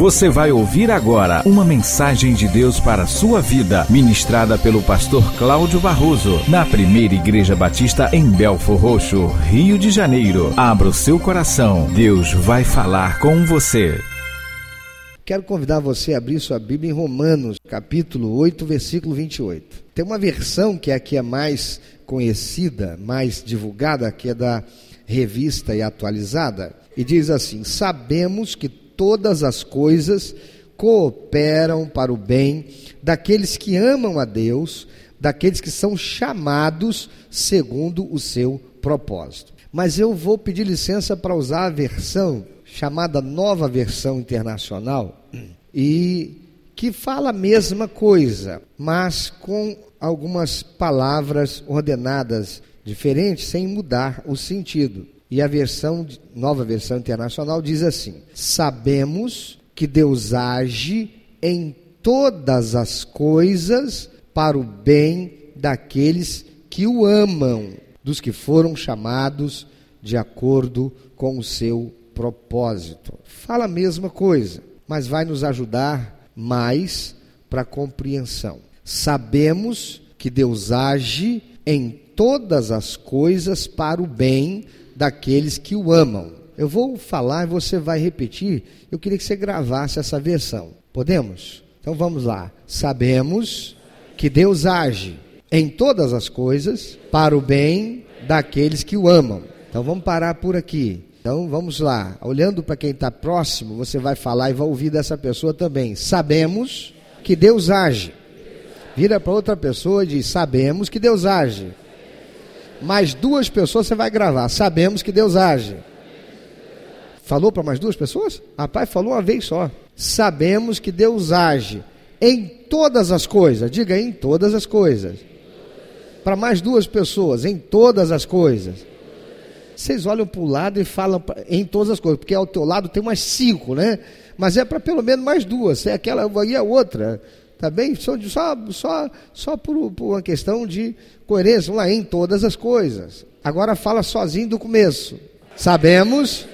Você vai ouvir agora uma mensagem de Deus para a sua vida, ministrada pelo pastor Cláudio Barroso, na primeira Igreja Batista em Belfor Roxo, Rio de Janeiro. Abra o seu coração, Deus vai falar com você. Quero convidar você a abrir sua Bíblia em Romanos, capítulo 8, versículo 28. Tem uma versão que aqui é mais conhecida, mais divulgada, que é da revista e atualizada, e diz assim: Sabemos que todas as coisas cooperam para o bem daqueles que amam a Deus, daqueles que são chamados segundo o seu propósito. Mas eu vou pedir licença para usar a versão chamada Nova Versão Internacional e que fala a mesma coisa, mas com algumas palavras ordenadas diferentes sem mudar o sentido. E a versão, nova versão internacional, diz assim: Sabemos que Deus age em todas as coisas para o bem daqueles que o amam, dos que foram chamados de acordo com o seu propósito. Fala a mesma coisa, mas vai nos ajudar mais para a compreensão. Sabemos que Deus age em todas as coisas para o bem daqueles que o amam. Eu vou falar e você vai repetir. Eu queria que você gravasse essa versão. Podemos? Então vamos lá. Sabemos que Deus age em todas as coisas para o bem daqueles que o amam. Então vamos parar por aqui. Então vamos lá. Olhando para quem está próximo, você vai falar e vai ouvir dessa pessoa também. Sabemos que Deus age. Vira para outra pessoa e diz: Sabemos que Deus age mais duas pessoas você vai gravar. Sabemos que Deus age. Falou para mais duas pessoas? Rapaz, falou uma vez só. Sabemos que Deus age em todas as coisas. Diga em todas as coisas. Para mais duas pessoas, em todas as coisas. Vocês olham para o lado e falam em todas as coisas, porque ao teu lado tem umas cinco, né? Mas é para pelo menos mais duas. É aquela e a outra. Tá bem? Só, só, só, só por, por uma questão de coerência, lá em todas as coisas. Agora fala sozinho do começo. Sabemos.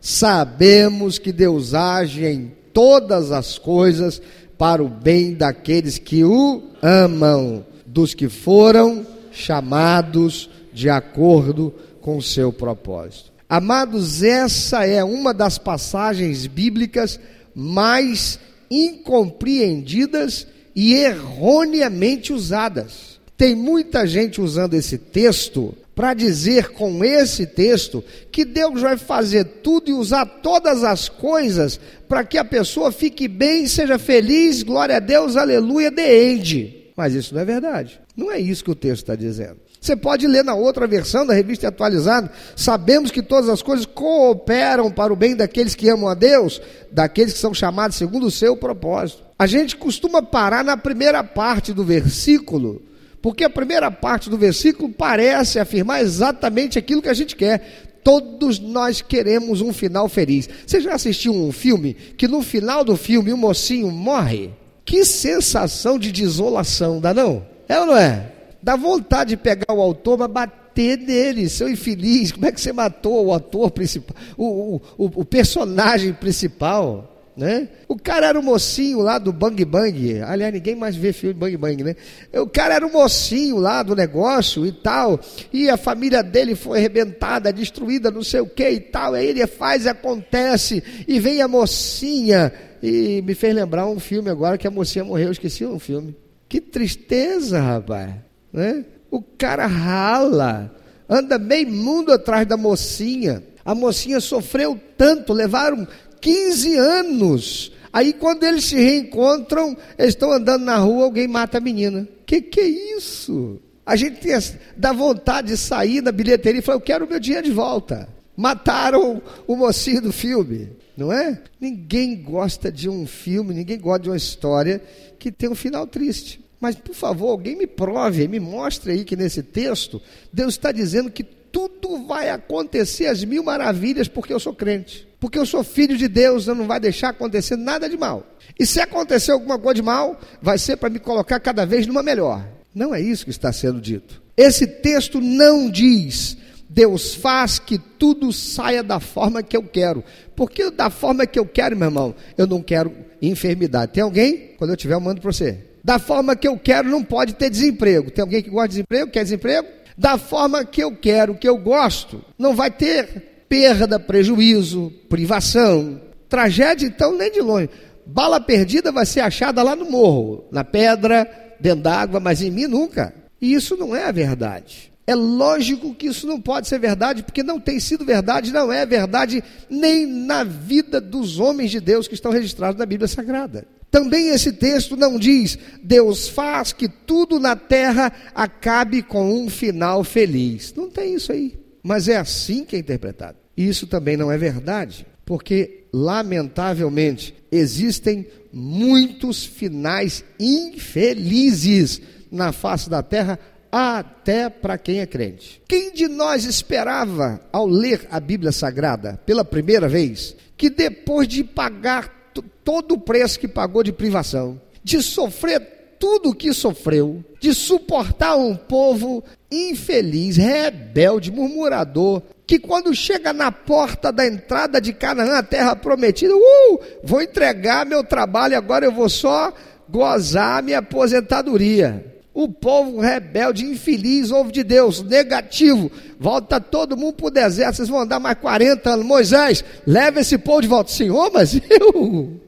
Sabemos que Deus age em todas as coisas para o bem daqueles que o amam, dos que foram chamados de acordo com o seu propósito. Amados, essa é uma das passagens bíblicas mais incompreendidas e erroneamente usadas. Tem muita gente usando esse texto para dizer com esse texto que Deus vai fazer tudo e usar todas as coisas para que a pessoa fique bem, seja feliz, glória a Deus, aleluia, de end. Mas isso não é verdade. Não é isso que o texto está dizendo. Você pode ler na outra versão da revista atualizada. Sabemos que todas as coisas cooperam para o bem daqueles que amam a Deus, daqueles que são chamados segundo o seu propósito. A gente costuma parar na primeira parte do versículo, porque a primeira parte do versículo parece afirmar exatamente aquilo que a gente quer. Todos nós queremos um final feliz. Você já assistiu um filme que no final do filme o mocinho morre? Que sensação de desolação, dá não? É ou não é? Dá vontade de pegar o autor, mas bater nele, seu infeliz. Como é que você matou o ator principal, o, o, o, personagem principal? Né? O cara era o mocinho lá do Bang Bang. Aliás, ninguém mais vê filme Bang Bang, né? O cara era o mocinho lá do negócio e tal. E a família dele foi arrebentada, destruída, não sei o que e tal. Aí ele faz acontece. E vem a mocinha. E me fez lembrar um filme agora que a mocinha morreu. Eu esqueci um filme. Que tristeza, rapaz. Né? O cara rala, anda meio mundo atrás da mocinha. A mocinha sofreu tanto, levaram 15 anos. Aí quando eles se reencontram, eles estão andando na rua, alguém mata a menina. Que que é isso? A gente tem, dá vontade de sair da bilheteria e falar, eu quero o meu dinheiro de volta. Mataram o mocinho do filme, não é? Ninguém gosta de um filme, ninguém gosta de uma história que tem um final triste. Mas, por favor, alguém me prove, me mostre aí que nesse texto, Deus está dizendo que tudo vai acontecer às mil maravilhas porque eu sou crente. Porque eu sou filho de Deus, eu não vai deixar acontecer nada de mal. E se acontecer alguma coisa de mal, vai ser para me colocar cada vez numa melhor. Não é isso que está sendo dito. Esse texto não diz Deus faz que tudo saia da forma que eu quero. Porque da forma que eu quero, meu irmão, eu não quero enfermidade. Tem alguém? Quando eu tiver, eu mando para você. Da forma que eu quero, não pode ter desemprego. Tem alguém que gosta de desemprego? Quer desemprego? Da forma que eu quero, que eu gosto, não vai ter perda, prejuízo, privação. Tragédia, então, nem de longe. Bala perdida vai ser achada lá no morro, na pedra, dentro d'água, mas em mim nunca. E isso não é a verdade. É lógico que isso não pode ser verdade, porque não tem sido verdade, não é verdade nem na vida dos homens de Deus que estão registrados na Bíblia Sagrada. Também esse texto não diz: Deus faz que tudo na terra acabe com um final feliz. Não tem isso aí. Mas é assim que é interpretado. Isso também não é verdade, porque, lamentavelmente, existem muitos finais infelizes na face da terra até para quem é crente. Quem de nós esperava, ao ler a Bíblia Sagrada pela primeira vez, que depois de pagar todo o preço que pagou de privação, de sofrer tudo o que sofreu, de suportar um povo infeliz, rebelde, murmurador, que quando chega na porta da entrada de Canaã, a terra prometida, uh, vou entregar meu trabalho, agora eu vou só gozar minha aposentadoria. O povo rebelde, infeliz, ouve de Deus, negativo. Volta todo mundo para o deserto, vocês vão andar mais 40 anos. Moisés, leva esse povo de volta. Senhor, mas eu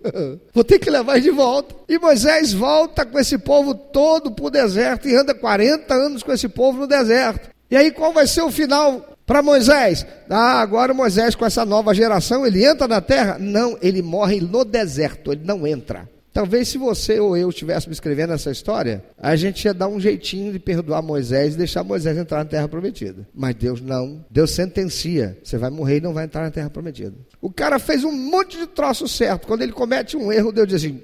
vou ter que levar de volta. E Moisés volta com esse povo todo para o deserto e anda 40 anos com esse povo no deserto. E aí qual vai ser o final para Moisés? Ah, agora Moisés com essa nova geração, ele entra na terra? Não, ele morre no deserto, ele não entra. Talvez se você ou eu estivéssemos escrevendo essa história, a gente ia dar um jeitinho de perdoar Moisés e deixar Moisés entrar na terra prometida. Mas Deus não. Deus sentencia. Você vai morrer e não vai entrar na terra prometida. O cara fez um monte de troço certo. Quando ele comete um erro, Deus diz assim: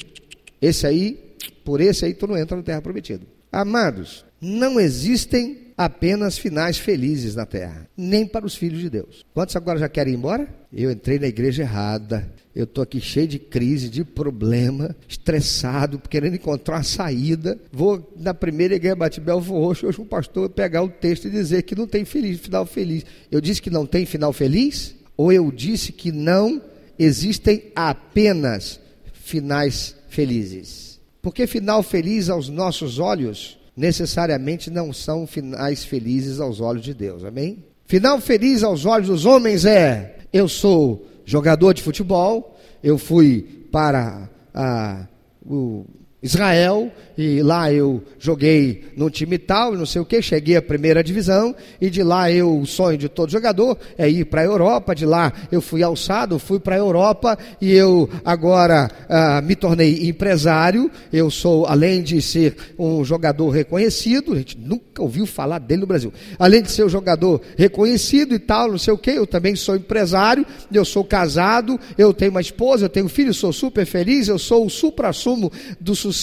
esse aí, por esse aí, tu não entra na terra prometida. Amados, não existem apenas finais felizes na terra, nem para os filhos de Deus. Quantos agora já querem ir embora? Eu entrei na igreja errada. Eu estou aqui cheio de crise, de problema, estressado, querendo encontrar uma saída. Vou na primeira igreja Batibel Roxo, hoje um pastor pegar o texto e dizer que não tem feliz, final feliz. Eu disse que não tem final feliz? Ou eu disse que não existem apenas finais felizes? Porque final feliz aos nossos olhos necessariamente não são finais felizes aos olhos de Deus. Amém? Final feliz aos olhos dos homens é: eu sou jogador de futebol, eu fui para a, o Israel, e lá eu joguei num time tal, não sei o que, cheguei à primeira divisão, e de lá eu, o sonho de todo jogador é ir para a Europa, de lá eu fui alçado, fui para a Europa, e eu agora ah, me tornei empresário, eu sou, além de ser um jogador reconhecido, a gente nunca ouviu falar dele no Brasil, além de ser um jogador reconhecido e tal, não sei o que, eu também sou empresário, eu sou casado, eu tenho uma esposa, eu tenho um filho, sou super feliz, eu sou o supra-sumo do sucesso,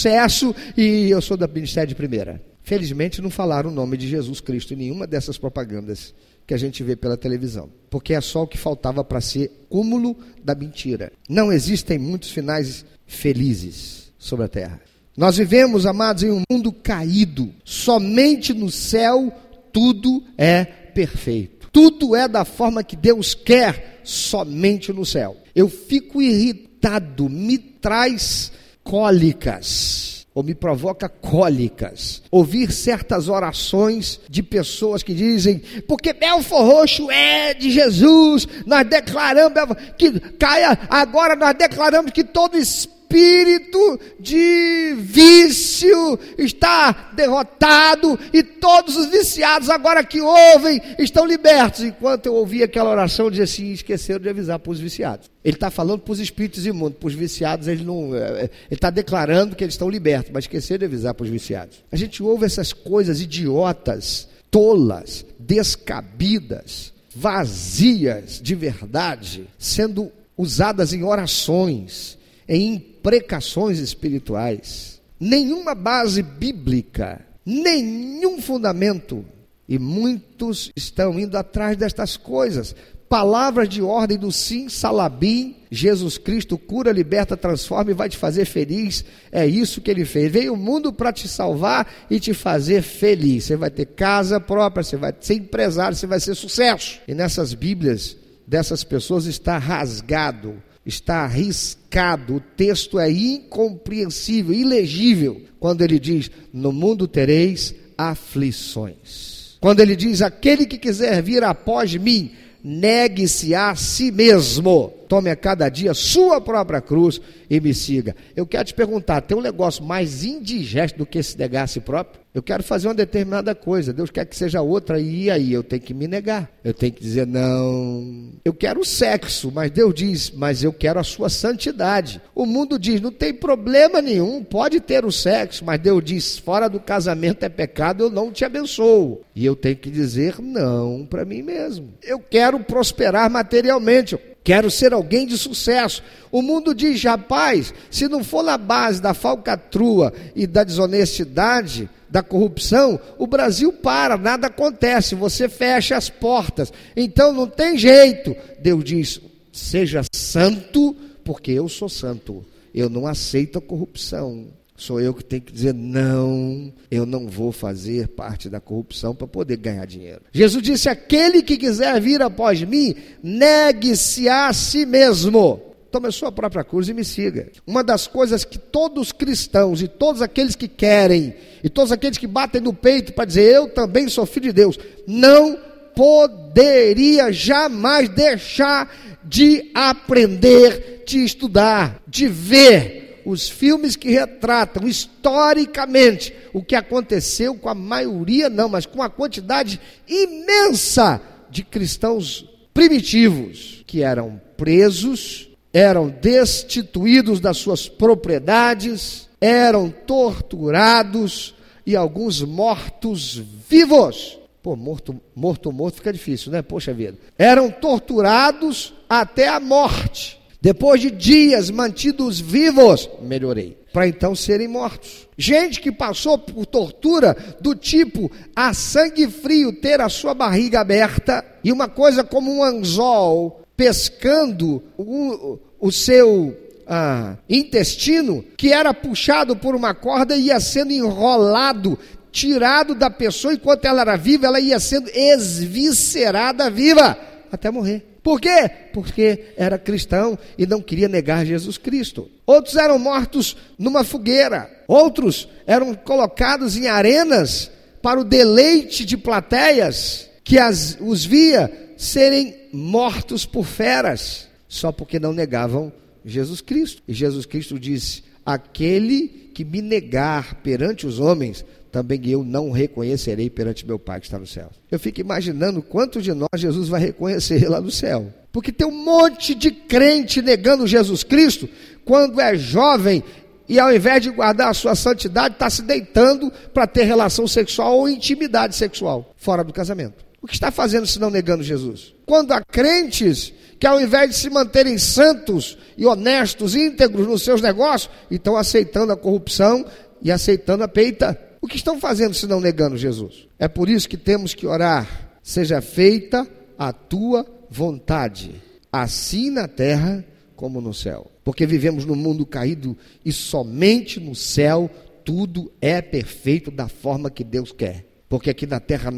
e e eu sou da Ministério de Primeira. Felizmente não falaram o nome de Jesus Cristo em nenhuma dessas propagandas que a gente vê pela televisão, porque é só o que faltava para ser cúmulo da mentira. Não existem muitos finais felizes sobre a terra. Nós vivemos, amados, em um mundo caído. Somente no céu tudo é perfeito. Tudo é da forma que Deus quer, somente no céu. Eu fico irritado, me traz cólicas ou me provoca cólicas. Ouvir certas orações de pessoas que dizem, porque Belfor Roxo é de Jesus, nós declaramos que caia, agora nós declaramos que todo espírito espírito de vício está derrotado e todos os viciados agora que ouvem estão libertos. Enquanto eu ouvi aquela oração, eu dizia assim: esqueceram de avisar para os viciados. Ele está falando para os espíritos imundos, para os viciados, ele não. É, é, ele está declarando que eles estão libertos, mas esqueceram de avisar para os viciados. A gente ouve essas coisas idiotas, tolas, descabidas, vazias de verdade, sendo usadas em orações, em precações espirituais, nenhuma base bíblica, nenhum fundamento. E muitos estão indo atrás destas coisas palavras de ordem do sim salabim. Jesus Cristo cura, liberta, transforma e vai te fazer feliz. É isso que ele fez. Veio o mundo para te salvar e te fazer feliz. Você vai ter casa própria, você vai ser empresário, você vai ser sucesso. E nessas Bíblias dessas pessoas está rasgado, está arriscado. O texto é incompreensível, ilegível, quando ele diz: No mundo tereis aflições. Quando ele diz: Aquele que quiser vir após mim, negue-se a si mesmo, tome a cada dia sua própria cruz e me siga. Eu quero te perguntar: tem um negócio mais indigesto do que se negar a si próprio? Eu quero fazer uma determinada coisa, Deus quer que seja outra, e aí eu tenho que me negar. Eu tenho que dizer, não, eu quero sexo, mas Deus diz, mas eu quero a sua santidade. O mundo diz, não tem problema nenhum, pode ter o sexo, mas Deus diz, fora do casamento é pecado, eu não te abençoo. E eu tenho que dizer não para mim mesmo. Eu quero prosperar materialmente, Quero ser alguém de sucesso. O mundo diz, rapaz, se não for na base da falcatrua e da desonestidade, da corrupção, o Brasil para, nada acontece, você fecha as portas. Então não tem jeito. Deus diz: seja santo, porque eu sou santo. Eu não aceito a corrupção. Sou eu que tenho que dizer, não, eu não vou fazer parte da corrupção para poder ganhar dinheiro. Jesus disse: aquele que quiser vir após mim, negue-se a si mesmo. Tome a sua própria cruz e me siga. Uma das coisas que todos os cristãos e todos aqueles que querem, e todos aqueles que batem no peito para dizer, eu também sou filho de Deus, não poderia jamais deixar de aprender, de estudar, de ver os filmes que retratam historicamente o que aconteceu com a maioria, não, mas com a quantidade imensa de cristãos primitivos que eram presos, eram destituídos das suas propriedades, eram torturados e alguns mortos vivos. Pô, morto, morto, morto fica difícil, né? Poxa vida. Eram torturados até a morte. Depois de dias mantidos vivos, melhorei, para então serem mortos. Gente que passou por tortura do tipo a sangue frio ter a sua barriga aberta e uma coisa como um anzol pescando o, o seu ah, intestino, que era puxado por uma corda e ia sendo enrolado, tirado da pessoa enquanto ela era viva, ela ia sendo esviscerada viva até morrer. Por quê? Porque era cristão e não queria negar Jesus Cristo. Outros eram mortos numa fogueira, outros eram colocados em arenas para o deleite de plateias que as, os via serem mortos por feras, só porque não negavam Jesus Cristo. E Jesus Cristo disse: Aquele que me negar perante os homens, também eu não reconhecerei perante meu Pai que está no céu. Eu fico imaginando quanto de nós Jesus vai reconhecer lá no céu. Porque tem um monte de crente negando Jesus Cristo quando é jovem e ao invés de guardar a sua santidade, está se deitando para ter relação sexual ou intimidade sexual fora do casamento. O que está fazendo se não negando Jesus? Quando há crentes que ao invés de se manterem santos e honestos, íntegros nos seus negócios, estão aceitando a corrupção e aceitando a peita o que estão fazendo se não negando Jesus? É por isso que temos que orar: seja feita a tua vontade, assim na terra como no céu. Porque vivemos num mundo caído e somente no céu tudo é perfeito da forma que Deus quer. Porque aqui na terra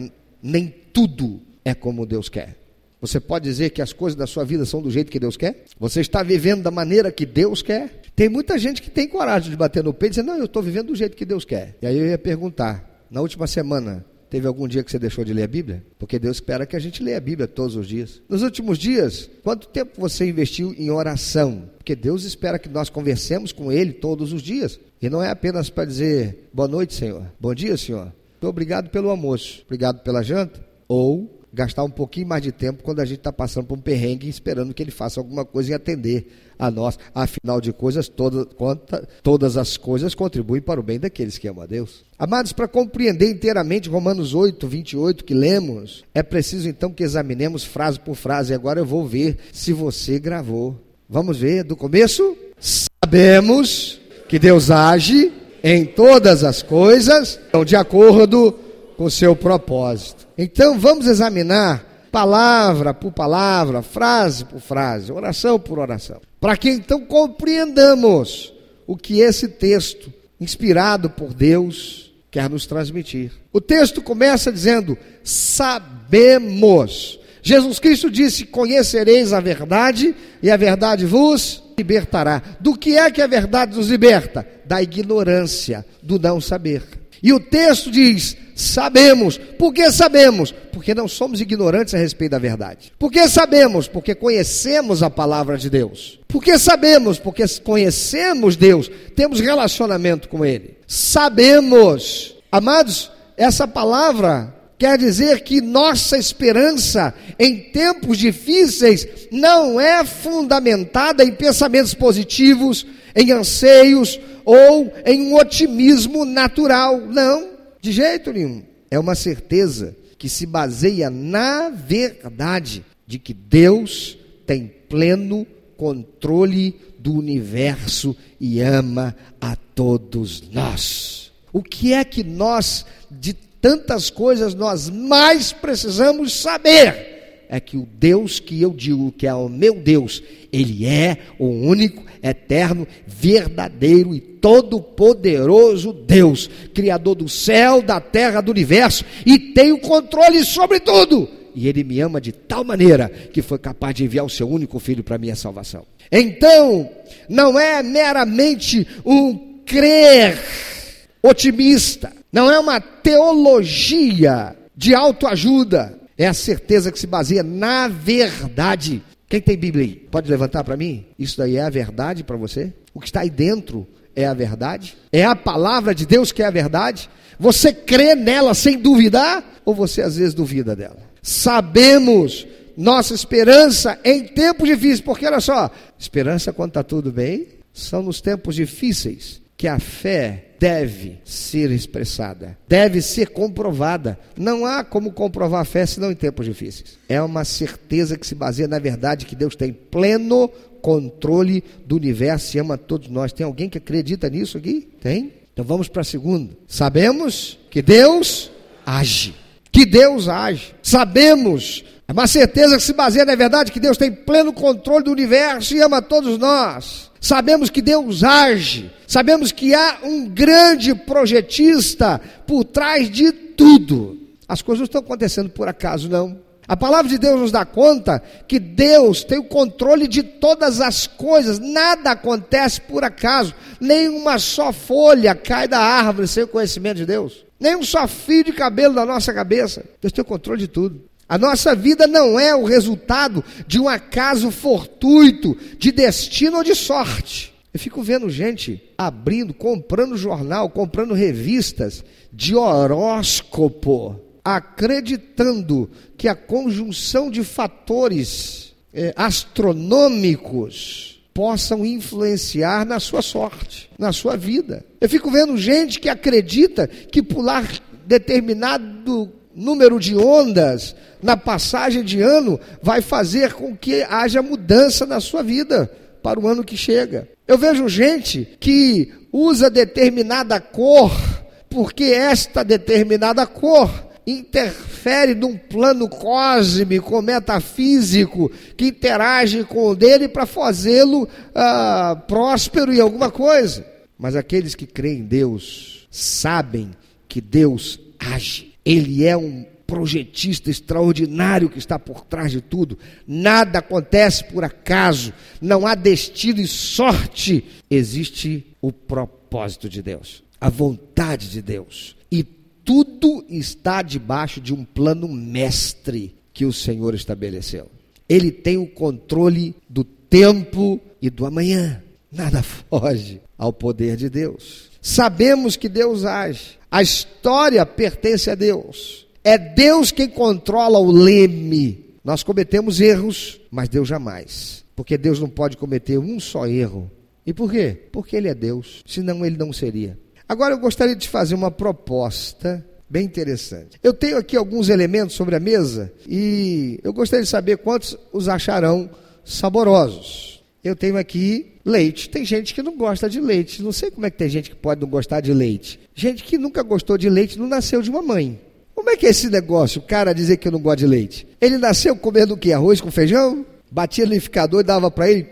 nem tudo é como Deus quer. Você pode dizer que as coisas da sua vida são do jeito que Deus quer? Você está vivendo da maneira que Deus quer? Tem muita gente que tem coragem de bater no peito e dizer, não, eu estou vivendo do jeito que Deus quer. E aí eu ia perguntar, na última semana, teve algum dia que você deixou de ler a Bíblia? Porque Deus espera que a gente leia a Bíblia todos os dias. Nos últimos dias, quanto tempo você investiu em oração? Porque Deus espera que nós conversemos com Ele todos os dias. E não é apenas para dizer, boa noite, Senhor. Bom dia, Senhor. Muito obrigado pelo almoço. Obrigado pela janta. Ou gastar um pouquinho mais de tempo quando a gente está passando por um perrengue esperando que ele faça alguma coisa e atender a nós. Afinal de coisas, toda, conta, todas as coisas contribuem para o bem daqueles que amam a Deus. Amados, para compreender inteiramente Romanos 8, 28 que lemos, é preciso então que examinemos frase por frase. Agora eu vou ver se você gravou. Vamos ver do começo? Sabemos que Deus age em todas as coisas, de acordo com o seu propósito. Então vamos examinar palavra por palavra, frase por frase, oração por oração, para que então compreendamos o que esse texto, inspirado por Deus, quer nos transmitir. O texto começa dizendo: sabemos. Jesus Cristo disse: Conhecereis a verdade, e a verdade vos libertará. Do que é que a verdade nos liberta? Da ignorância, do não saber. E o texto diz: sabemos. Por que sabemos? Porque não somos ignorantes a respeito da verdade. Por que sabemos? Porque conhecemos a palavra de Deus. Por que sabemos? Porque conhecemos Deus, temos relacionamento com Ele. Sabemos. Amados, essa palavra quer dizer que nossa esperança em tempos difíceis não é fundamentada em pensamentos positivos, em anseios ou em um otimismo natural. Não, de jeito nenhum. É uma certeza que se baseia na verdade de que Deus tem pleno controle do universo e ama a todos nós. O que é que nós, de tantas coisas, nós mais precisamos saber? É que o Deus que eu digo que é o meu Deus, Ele é o único, eterno, verdadeiro e todo-poderoso Deus, Criador do céu, da terra, do universo, e tem o controle sobre tudo. E Ele me ama de tal maneira que foi capaz de enviar o seu único filho para minha salvação. Então, não é meramente um crer otimista, não é uma teologia de autoajuda, é a certeza que se baseia na verdade. Quem tem Bíblia aí? Pode levantar para mim? Isso daí é a verdade para você? O que está aí dentro é a verdade? É a palavra de Deus que é a verdade? Você crê nela sem duvidar? Ou você às vezes duvida dela? Sabemos nossa esperança em tempos difíceis, porque olha só, esperança quando está tudo bem, são nos tempos difíceis que a fé deve ser expressada, deve ser comprovada. Não há como comprovar a fé senão em tempos difíceis. É uma certeza que se baseia na verdade que Deus tem pleno controle do universo e ama todos nós. Tem alguém que acredita nisso aqui? Tem? Então vamos para a segunda. Sabemos que Deus age. Que Deus age. Sabemos é uma certeza que se baseia na verdade que Deus tem pleno controle do universo e ama todos nós. Sabemos que Deus age, sabemos que há um grande projetista por trás de tudo. As coisas não estão acontecendo por acaso, não. A palavra de Deus nos dá conta que Deus tem o controle de todas as coisas, nada acontece por acaso, nenhuma só folha cai da árvore sem o conhecimento de Deus, nem um só fio de cabelo na nossa cabeça. Deus tem o controle de tudo. A nossa vida não é o resultado de um acaso fortuito, de destino ou de sorte. Eu fico vendo gente abrindo, comprando jornal, comprando revistas de horóscopo, acreditando que a conjunção de fatores é, astronômicos possam influenciar na sua sorte, na sua vida. Eu fico vendo gente que acredita que pular determinado número de ondas na passagem de ano vai fazer com que haja mudança na sua vida para o ano que chega. Eu vejo gente que usa determinada cor, porque esta determinada cor interfere num plano cósmico, metafísico, que interage com o dele para fazê-lo ah, próspero em alguma coisa. Mas aqueles que creem em Deus sabem que Deus age. Ele é um projetista extraordinário que está por trás de tudo. Nada acontece por acaso, não há destino e sorte. Existe o propósito de Deus, a vontade de Deus. E tudo está debaixo de um plano mestre que o Senhor estabeleceu. Ele tem o controle do tempo e do amanhã. Nada foge ao poder de Deus. Sabemos que Deus age. A história pertence a Deus. É Deus quem controla o leme. Nós cometemos erros, mas Deus jamais. Porque Deus não pode cometer um só erro. E por quê? Porque Ele é Deus. Senão Ele não seria. Agora eu gostaria de fazer uma proposta bem interessante. Eu tenho aqui alguns elementos sobre a mesa e eu gostaria de saber quantos os acharão saborosos. Eu tenho aqui leite. Tem gente que não gosta de leite. Não sei como é que tem gente que pode não gostar de leite. Gente que nunca gostou de leite não nasceu de uma mãe. Como é que é esse negócio? O cara dizer que não gosto de leite. Ele nasceu comendo o quê? Arroz com feijão? Batia no e dava para ele?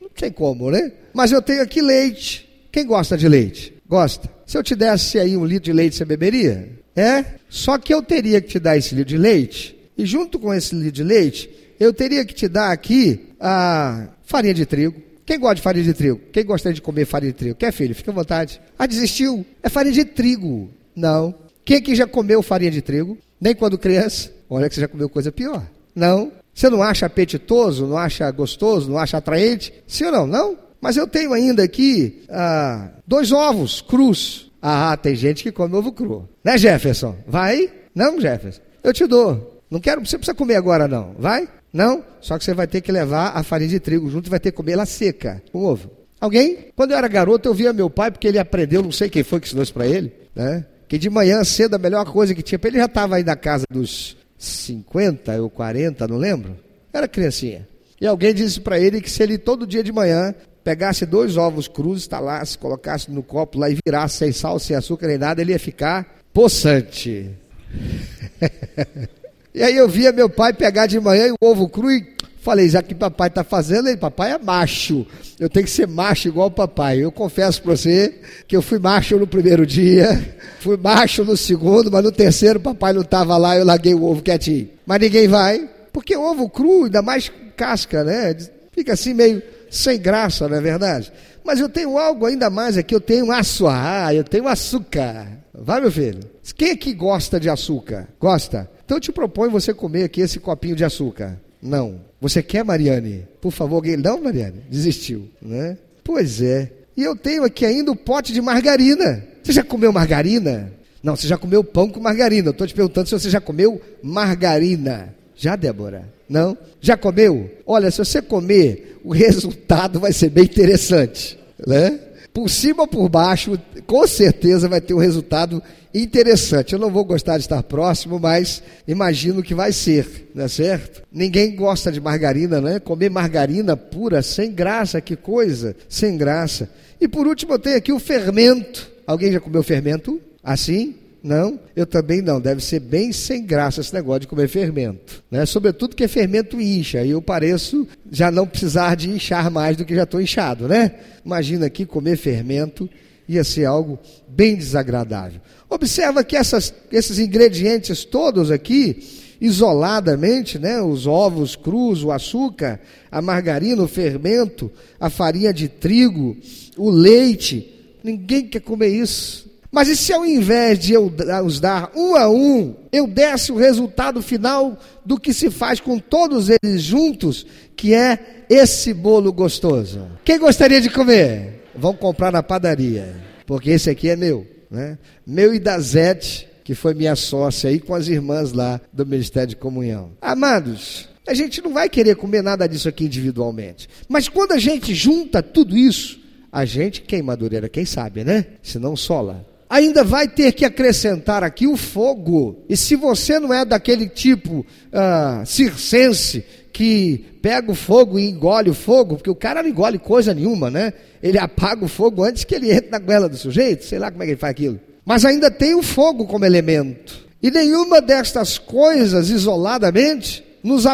Não tem como, né? Mas eu tenho aqui leite. Quem gosta de leite? Gosta. Se eu te desse aí um litro de leite, você beberia? É? Só que eu teria que te dar esse litro de leite. E junto com esse litro de leite, eu teria que te dar aqui a farinha de trigo. Quem gosta de farinha de trigo? Quem gostaria de comer farinha de trigo? Quer, filho? Fica à vontade. Ah, desistiu? É farinha de trigo. Não. Quem aqui já comeu farinha de trigo? Nem quando criança? Olha que você já comeu coisa pior. Não. Você não acha apetitoso, não acha gostoso, não acha atraente? Sim ou não? Não. Mas eu tenho ainda aqui ah, dois ovos crus. Ah, tem gente que come ovo cru. Né, Jefferson? Vai? Não, Jefferson. Eu te dou. Não quero, você precisa comer agora não. Vai? Não? Só que você vai ter que levar a farinha de trigo junto e vai ter que comer ela seca, o ovo. Alguém? Quando eu era garoto, eu via meu pai, porque ele aprendeu, não sei quem foi que ensinou isso para ele, né? Que de manhã cedo a melhor coisa que tinha para ele já estava aí na casa dos 50 ou 40, não lembro. Era criancinha. E alguém disse para ele que se ele todo dia de manhã pegasse dois ovos crus, instalasse, colocasse no copo lá e virasse sem sal, sem açúcar nem nada, ele ia ficar poçante. E aí eu via meu pai pegar de manhã o ovo cru e falei, já que papai está fazendo, ele, papai é macho. Eu tenho que ser macho igual o papai. Eu confesso para você que eu fui macho no primeiro dia, fui macho no segundo, mas no terceiro papai não estava lá, eu larguei o ovo quietinho. Mas ninguém vai, porque ovo cru, ainda mais casca, né? Fica assim meio sem graça, não é verdade? Mas eu tenho algo ainda mais aqui, eu tenho açúcar, eu tenho açúcar. Vai, meu filho? Quem é que gosta de açúcar? Gosta? Então eu te proponho você comer aqui esse copinho de açúcar. Não. Você quer, Mariane? Por favor, alguém. Não, Mariane? Desistiu, né? Pois é. E eu tenho aqui ainda o pote de margarina. Você já comeu margarina? Não, você já comeu pão com margarina. Eu estou te perguntando se você já comeu margarina. Já, Débora? Não? Já comeu? Olha, se você comer, o resultado vai ser bem interessante, né? Por cima ou por baixo, com certeza vai ter um resultado interessante. Eu não vou gostar de estar próximo, mas imagino que vai ser, não é certo? Ninguém gosta de margarina, né? Comer margarina pura, sem graça, que coisa, sem graça. E por último, eu tenho aqui o fermento. Alguém já comeu fermento? Assim? Não? Eu também não. Deve ser bem sem graça esse negócio de comer fermento. Né? Sobretudo que fermento incha. E eu pareço já não precisar de inchar mais do que já estou inchado, né? Imagina aqui comer fermento ia ser algo bem desagradável. Observa que essas, esses ingredientes todos aqui, isoladamente, né, os ovos crus, o açúcar, a margarina, o fermento, a farinha de trigo, o leite, ninguém quer comer isso. Mas e se ao invés de eu os dar um a um, eu desse o resultado final do que se faz com todos eles juntos, que é esse bolo gostoso? Quem gostaria de comer? vão comprar na padaria, porque esse aqui é meu, né? Meu e da Zete, que foi minha sócia aí com as irmãs lá do Ministério de Comunhão. Amados, a gente não vai querer comer nada disso aqui individualmente, mas quando a gente junta tudo isso, a gente, quem madureira, quem sabe, né? Se não sola. Ainda vai ter que acrescentar aqui o fogo. E se você não é daquele tipo uh, circense que pega o fogo e engole o fogo, porque o cara não engole coisa nenhuma, né? Ele apaga o fogo antes que ele entre na goela do sujeito, sei lá como é que ele faz aquilo. Mas ainda tem o fogo como elemento. E nenhuma destas coisas isoladamente nos,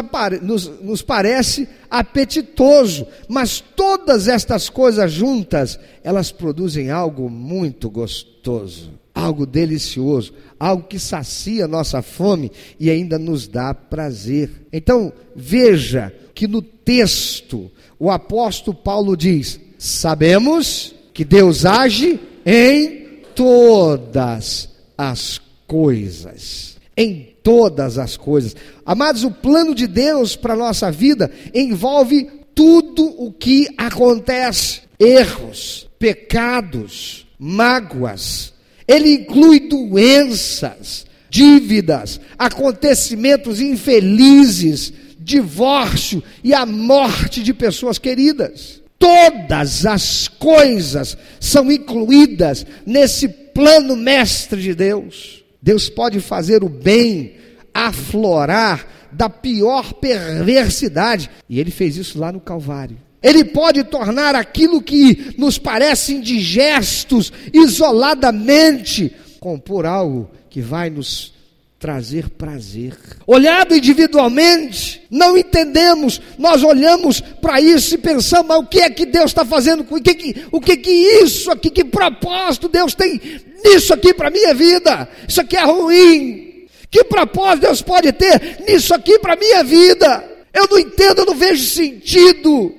nos, nos parece apetitoso, mas todas estas coisas juntas, elas produzem algo muito gostoso algo delicioso, algo que sacia nossa fome e ainda nos dá prazer. Então, veja que no texto o apóstolo Paulo diz: Sabemos que Deus age em todas as coisas. Em todas as coisas. Amados, o plano de Deus para a nossa vida envolve tudo o que acontece: erros, pecados, mágoas, ele inclui doenças, dívidas, acontecimentos infelizes, divórcio e a morte de pessoas queridas. Todas as coisas são incluídas nesse plano mestre de Deus. Deus pode fazer o bem aflorar da pior perversidade, e ele fez isso lá no Calvário. Ele pode tornar aquilo que nos parece indigestos, isoladamente, compor algo que vai nos trazer prazer. Olhado individualmente, não entendemos, nós olhamos para isso e pensamos, mas o que é que Deus está fazendo o que, que, o que que isso aqui, que propósito Deus tem nisso aqui para minha vida? Isso aqui é ruim. Que propósito Deus pode ter nisso aqui para a minha vida? Eu não entendo, eu não vejo sentido.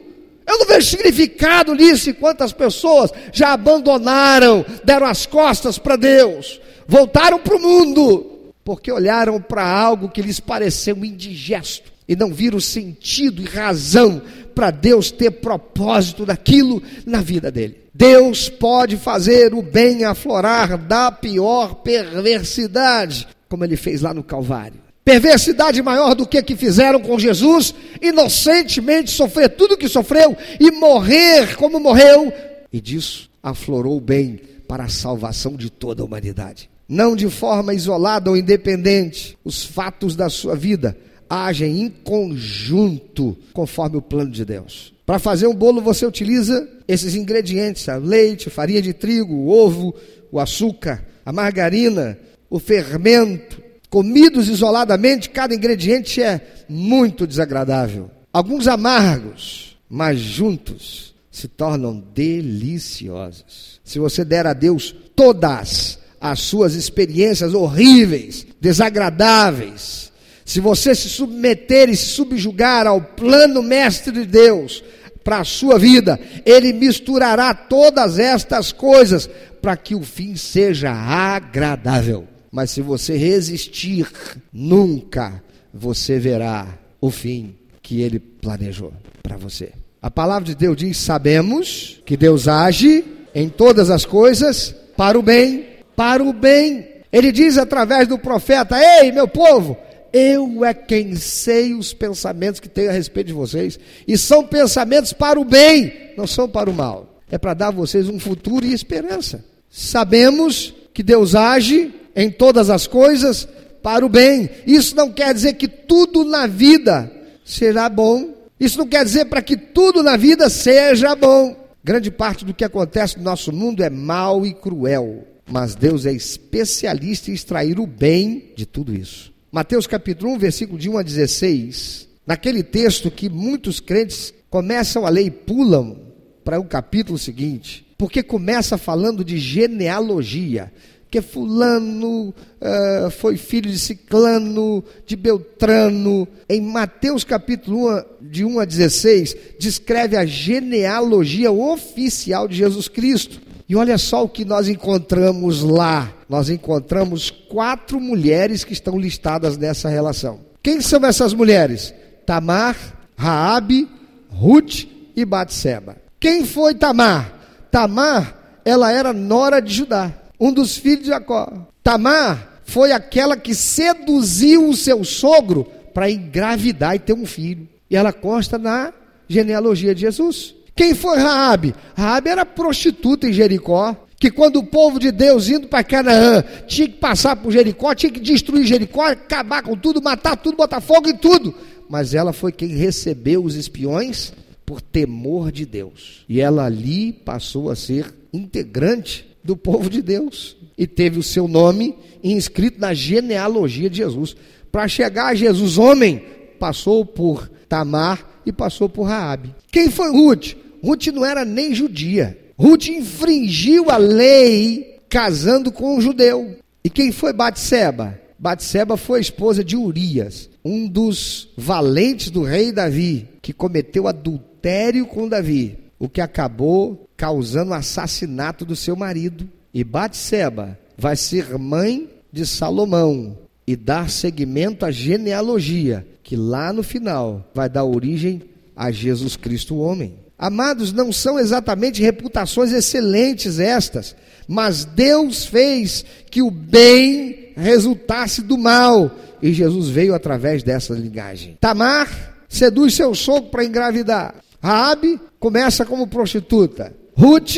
Eu não vejo significado nisso. E quantas pessoas já abandonaram, deram as costas para Deus, voltaram para o mundo, porque olharam para algo que lhes pareceu indigesto e não viram sentido e razão para Deus ter propósito daquilo na vida dele. Deus pode fazer o bem aflorar da pior perversidade, como ele fez lá no Calvário. Perversidade maior do que que fizeram com Jesus, inocentemente sofrer tudo o que sofreu e morrer como morreu, e disso aflorou o bem para a salvação de toda a humanidade. Não de forma isolada ou independente, os fatos da sua vida agem em conjunto conforme o plano de Deus. Para fazer um bolo você utiliza esses ingredientes: leite, farinha de trigo, ovo, o açúcar, a margarina, o fermento. Comidos isoladamente, cada ingrediente é muito desagradável. Alguns amargos, mas juntos se tornam deliciosos. Se você der a Deus todas as suas experiências horríveis, desagradáveis, se você se submeter e se subjugar ao plano mestre de Deus para a sua vida, Ele misturará todas estas coisas para que o fim seja agradável. Mas se você resistir, nunca você verá o fim que Ele planejou para você. A palavra de Deus diz: sabemos que Deus age em todas as coisas para o bem, para o bem. Ele diz através do profeta: Ei, meu povo, eu é quem sei os pensamentos que tenho a respeito de vocês. E são pensamentos para o bem, não são para o mal. É para dar a vocês um futuro e esperança. Sabemos que Deus age em todas as coisas para o bem. Isso não quer dizer que tudo na vida será bom. Isso não quer dizer para que tudo na vida seja bom. Grande parte do que acontece no nosso mundo é mal e cruel. Mas Deus é especialista em extrair o bem de tudo isso. Mateus capítulo 1, versículo de 1 a 16, naquele texto que muitos crentes começam a ler e pulam para o capítulo seguinte, porque começa falando de genealogia, que fulano uh, foi filho de ciclano, de Beltrano. Em Mateus capítulo 1, de 1 a 16, descreve a genealogia oficial de Jesus Cristo. E olha só o que nós encontramos lá. Nós encontramos quatro mulheres que estão listadas nessa relação. Quem são essas mulheres? Tamar, Raabe, Ruth e Batseba. Quem foi Tamar? Tamar, ela era nora de Judá, um dos filhos de Jacó. Tamar foi aquela que seduziu o seu sogro para engravidar e ter um filho. E ela consta na genealogia de Jesus. Quem foi Raabe? Raabe era prostituta em Jericó, que quando o povo de Deus indo para Canaã tinha que passar por Jericó, tinha que destruir Jericó, acabar com tudo, matar tudo, botar fogo em tudo. Mas ela foi quem recebeu os espiões por temor de Deus. E ela ali passou a ser integrante do povo de Deus e teve o seu nome inscrito na genealogia de Jesus. Para chegar a Jesus homem, passou por Tamar e passou por Raabe. Quem foi Ruth? Ruth não era nem judia. Ruth infringiu a lei casando com um judeu. E quem foi Batseba? Batseba foi esposa de Urias, um dos valentes do rei Davi, que cometeu adultério com Davi, o que acabou causando o assassinato do seu marido. E Batseba vai ser mãe de Salomão e dar seguimento à genealogia, que lá no final vai dar origem a Jesus Cristo, o homem. Amados, não são exatamente reputações excelentes estas, mas Deus fez que o bem resultasse do mal, e Jesus veio através dessa linhagem. Tamar seduz seu sogro para engravidar. Raabe começa como prostituta. Ruth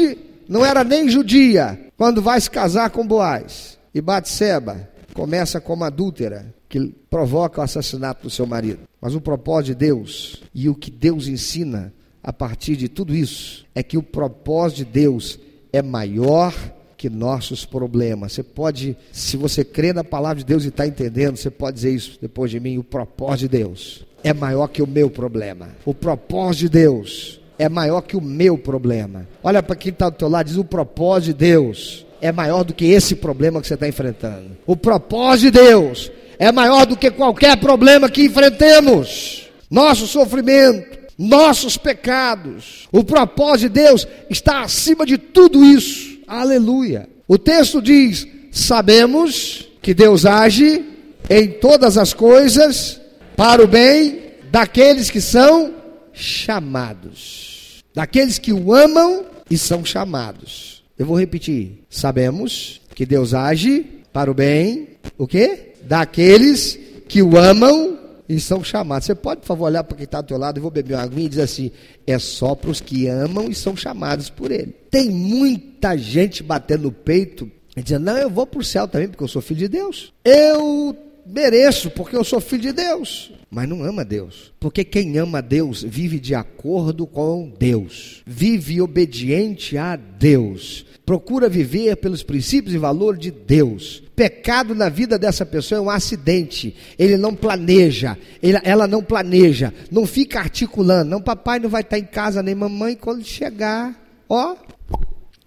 não era nem judia quando vai se casar com Boaz. E Batseba começa como adúltera, que provoca o assassinato do seu marido. Mas o propósito de Deus e o que Deus ensina a partir de tudo isso é que o propósito de Deus é maior que nossos problemas. Você pode, se você crê na palavra de Deus e está entendendo, você pode dizer isso depois de mim: o propósito de Deus é maior que o meu problema. O propósito de Deus é maior que o meu problema. Olha para quem está do teu lado, diz: o propósito de Deus é maior do que esse problema que você está enfrentando. O propósito de Deus é maior do que qualquer problema que enfrentemos. Nosso sofrimento, nossos pecados. O propósito de Deus está acima de tudo isso. Aleluia. O texto diz: Sabemos que Deus age em todas as coisas para o bem daqueles que são chamados, daqueles que o amam e são chamados. Eu vou repetir. Sabemos que Deus age para o bem, o quê? Daqueles que o amam e são chamados. Você pode, por favor, olhar para quem está do teu lado, eu vou beber uma aguinha e dizer assim: é só para os que amam e são chamados por ele. Tem muita gente batendo no peito e dizendo: não, eu vou para o céu também, porque eu sou filho de Deus. Eu mereço, porque eu sou filho de Deus. Mas não ama Deus. Porque quem ama Deus vive de acordo com Deus, vive obediente a Deus, procura viver pelos princípios e valores de Deus. Pecado na vida dessa pessoa é um acidente. Ele não planeja, ela não planeja, não fica articulando. Não, papai não vai estar em casa nem mamãe quando chegar. Ó,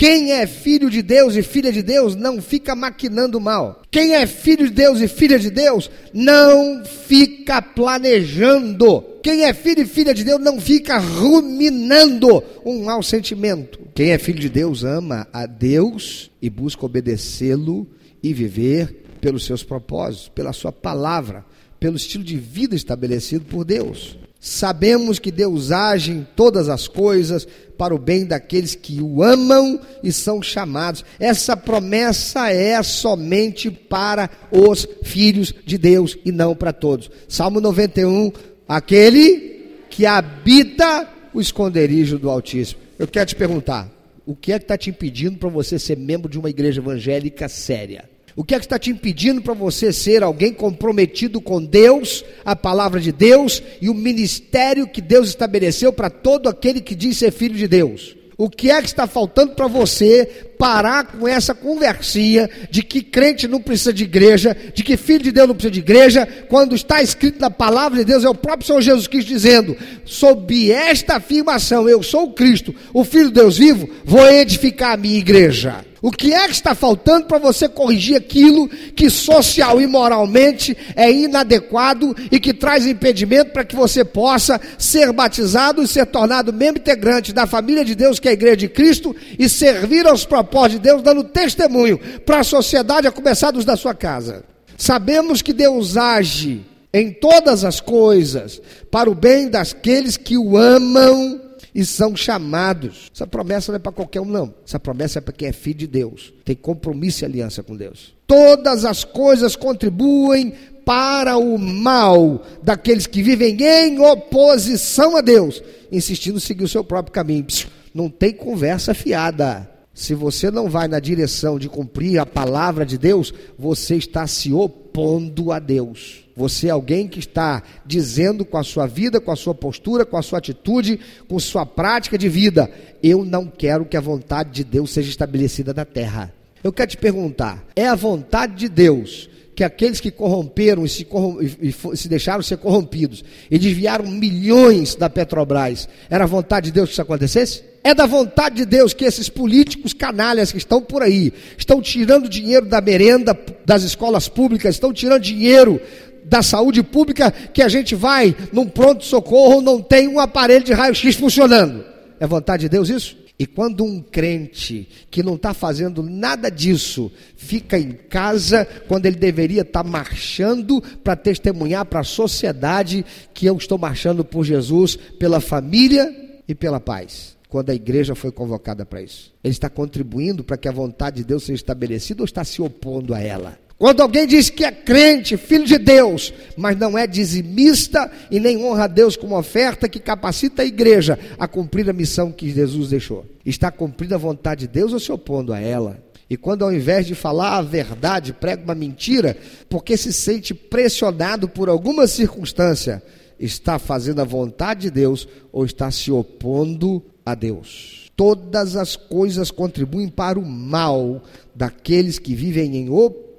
quem é filho de Deus e filha de Deus não fica maquinando mal. Quem é filho de Deus e filha de Deus não fica planejando. Quem é filho e filha de Deus não fica ruminando um mau sentimento. Quem é filho de Deus ama a Deus e busca obedecê-lo e viver pelos seus propósitos, pela sua palavra, pelo estilo de vida estabelecido por Deus. Sabemos que Deus age em todas as coisas para o bem daqueles que o amam e são chamados. Essa promessa é somente para os filhos de Deus e não para todos. Salmo 91, aquele que habita o esconderijo do Altíssimo. Eu quero te perguntar, o que é que está te impedindo para você ser membro de uma igreja evangélica séria? O que é que está te impedindo para você ser alguém comprometido com Deus, a palavra de Deus e o ministério que Deus estabeleceu para todo aquele que diz ser filho de Deus? O que é que está faltando para você parar com essa conversinha de que crente não precisa de igreja, de que filho de Deus não precisa de igreja, quando está escrito na palavra de Deus, é o próprio Senhor Jesus Cristo dizendo: sob esta afirmação, eu sou o Cristo, o Filho de Deus vivo, vou edificar a minha igreja. O que é que está faltando para você corrigir aquilo que social e moralmente é inadequado e que traz impedimento para que você possa ser batizado e ser tornado membro integrante da família de Deus, que é a igreja de Cristo, e servir aos propósitos de Deus, dando testemunho para a sociedade, a começar dos da sua casa? Sabemos que Deus age em todas as coisas para o bem daqueles que o amam e são chamados. Essa promessa não é para qualquer um, não. Essa promessa é para quem é filho de Deus, tem compromisso e aliança com Deus. Todas as coisas contribuem para o mal daqueles que vivem em oposição a Deus, insistindo em seguir o seu próprio caminho. Não tem conversa fiada. Se você não vai na direção de cumprir a palavra de Deus, você está se opondo a Deus. Você é alguém que está dizendo com a sua vida, com a sua postura, com a sua atitude, com sua prática de vida: eu não quero que a vontade de Deus seja estabelecida na terra. Eu quero te perguntar: é a vontade de Deus que aqueles que corromperam e se, corrom e se deixaram ser corrompidos e desviaram milhões da Petrobras, era a vontade de Deus que isso acontecesse? É da vontade de Deus que esses políticos canalhas que estão por aí, estão tirando dinheiro da merenda das escolas públicas, estão tirando dinheiro da saúde pública que a gente vai num pronto-socorro, não tem um aparelho de raio-x funcionando. É vontade de Deus isso? E quando um crente que não está fazendo nada disso fica em casa, quando ele deveria estar tá marchando para testemunhar para a sociedade que eu estou marchando por Jesus, pela família e pela paz quando a igreja foi convocada para isso? Ele está contribuindo para que a vontade de Deus seja estabelecida ou está se opondo a ela? Quando alguém diz que é crente, filho de Deus, mas não é dizimista e nem honra a Deus como oferta que capacita a igreja a cumprir a missão que Jesus deixou, está cumprindo a vontade de Deus ou se opondo a ela? E quando ao invés de falar a verdade, prega uma mentira, porque se sente pressionado por alguma circunstância, está fazendo a vontade de Deus ou está se opondo a Deus. Todas as coisas contribuem para o mal daqueles que vivem em oposição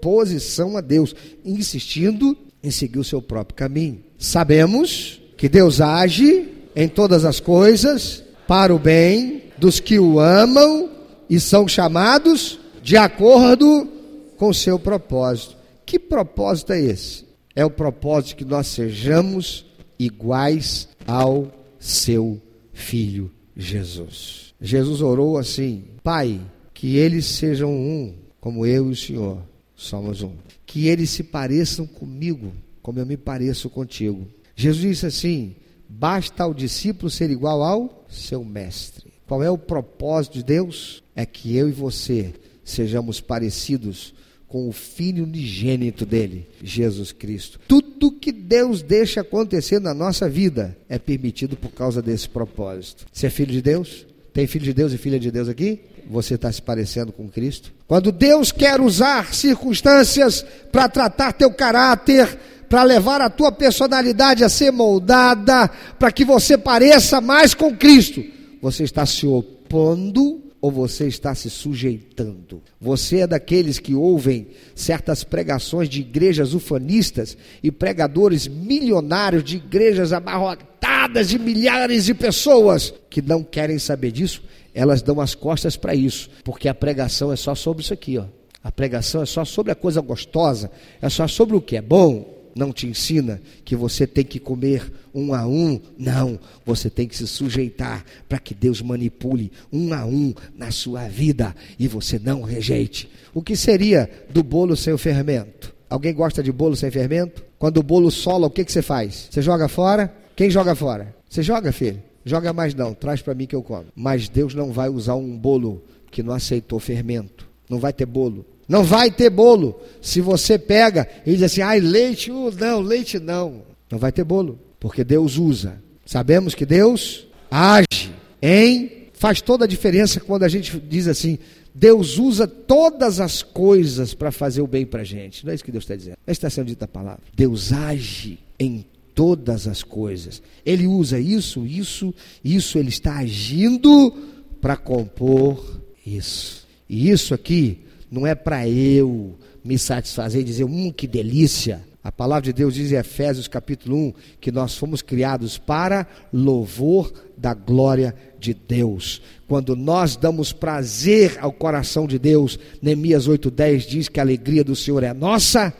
a Deus, insistindo em seguir o seu próprio caminho. Sabemos que Deus age em todas as coisas para o bem dos que o amam e são chamados de acordo com o seu propósito. Que propósito é esse? É o propósito que nós sejamos iguais ao seu filho Jesus. Jesus orou assim: Pai, que eles sejam um, como eu e o Senhor somos um. Que eles se pareçam comigo, como eu me pareço contigo. Jesus disse assim: basta ao discípulo ser igual ao seu mestre. Qual é o propósito de Deus? É que eu e você sejamos parecidos com o filho unigênito dele, Jesus Cristo. Tudo que Deus deixa acontecer na nossa vida é permitido por causa desse propósito. Você é filho de Deus? Tem filho de Deus e filha de Deus aqui? Você está se parecendo com Cristo? Quando Deus quer usar circunstâncias para tratar teu caráter, para levar a tua personalidade a ser moldada, para que você pareça mais com Cristo, você está se opondo ou você está se sujeitando? Você é daqueles que ouvem certas pregações de igrejas ufanistas e pregadores milionários de igrejas abarrotadas de milhares de pessoas que não querem saber disso, elas dão as costas para isso, porque a pregação é só sobre isso aqui, ó. A pregação é só sobre a coisa gostosa, é só sobre o que é bom, não te ensina que você tem que comer um a um. Não, você tem que se sujeitar para que Deus manipule um a um na sua vida e você não rejeite. O que seria do bolo sem o fermento? Alguém gosta de bolo sem fermento? Quando o bolo sola, o que, que você faz? Você joga fora? Quem joga fora? Você joga, filho? Joga mais não, traz para mim que eu como. Mas Deus não vai usar um bolo que não aceitou fermento. Não vai ter bolo. Não vai ter bolo. Se você pega e diz assim, ai, leite, uh, não, leite não. Não vai ter bolo, porque Deus usa. Sabemos que Deus age em. Faz toda a diferença quando a gente diz assim, Deus usa todas as coisas para fazer o bem para a gente. Não é isso que Deus está dizendo. Não está sendo dita a palavra. Deus age em todas as coisas. Ele usa isso, isso, isso. Ele está agindo para compor isso. E isso aqui não é para eu me satisfazer e dizer, hum, que delícia. A palavra de Deus diz em Efésios capítulo 1 que nós fomos criados para louvor da glória de Deus. Quando nós damos prazer ao coração de Deus, Neemias 8:10 diz que a alegria do Senhor é nossa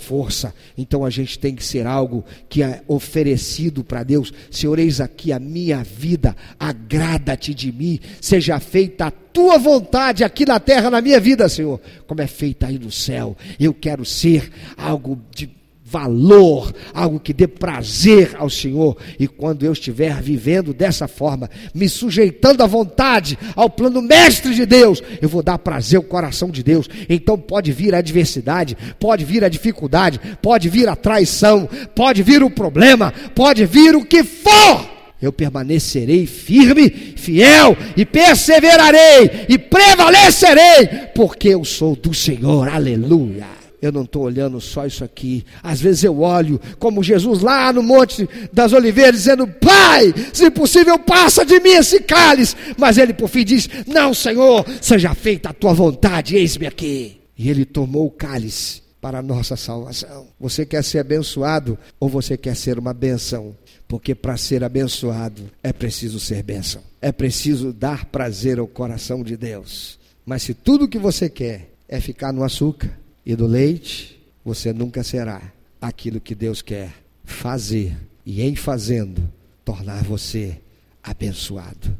força. Então a gente tem que ser algo que é oferecido para Deus. Senhor, eis aqui a minha vida, agrada-te de mim, seja feita a tua vontade aqui na terra, na minha vida, Senhor, como é feita aí no céu. Eu quero ser algo de valor, algo que dê prazer ao Senhor. E quando eu estiver vivendo dessa forma, me sujeitando à vontade, ao plano mestre de Deus, eu vou dar prazer ao coração de Deus. Então pode vir a adversidade, pode vir a dificuldade, pode vir a traição, pode vir o problema, pode vir o que for. Eu permanecerei firme, fiel e perseverarei e prevalecerei, porque eu sou do Senhor. Aleluia eu não estou olhando só isso aqui. Às vezes eu olho como Jesus lá no Monte das Oliveiras, dizendo: Pai, se possível, passa de mim esse cálice. Mas ele por fim diz: Não, Senhor, seja feita a tua vontade, eis-me aqui. E ele tomou o cálice para a nossa salvação. Você quer ser abençoado ou você quer ser uma benção? Porque para ser abençoado é preciso ser bênção. É preciso dar prazer ao coração de Deus. Mas se tudo que você quer é ficar no açúcar, e do leite, você nunca será aquilo que Deus quer fazer e em fazendo tornar você abençoado.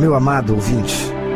Meu amado ouvinte,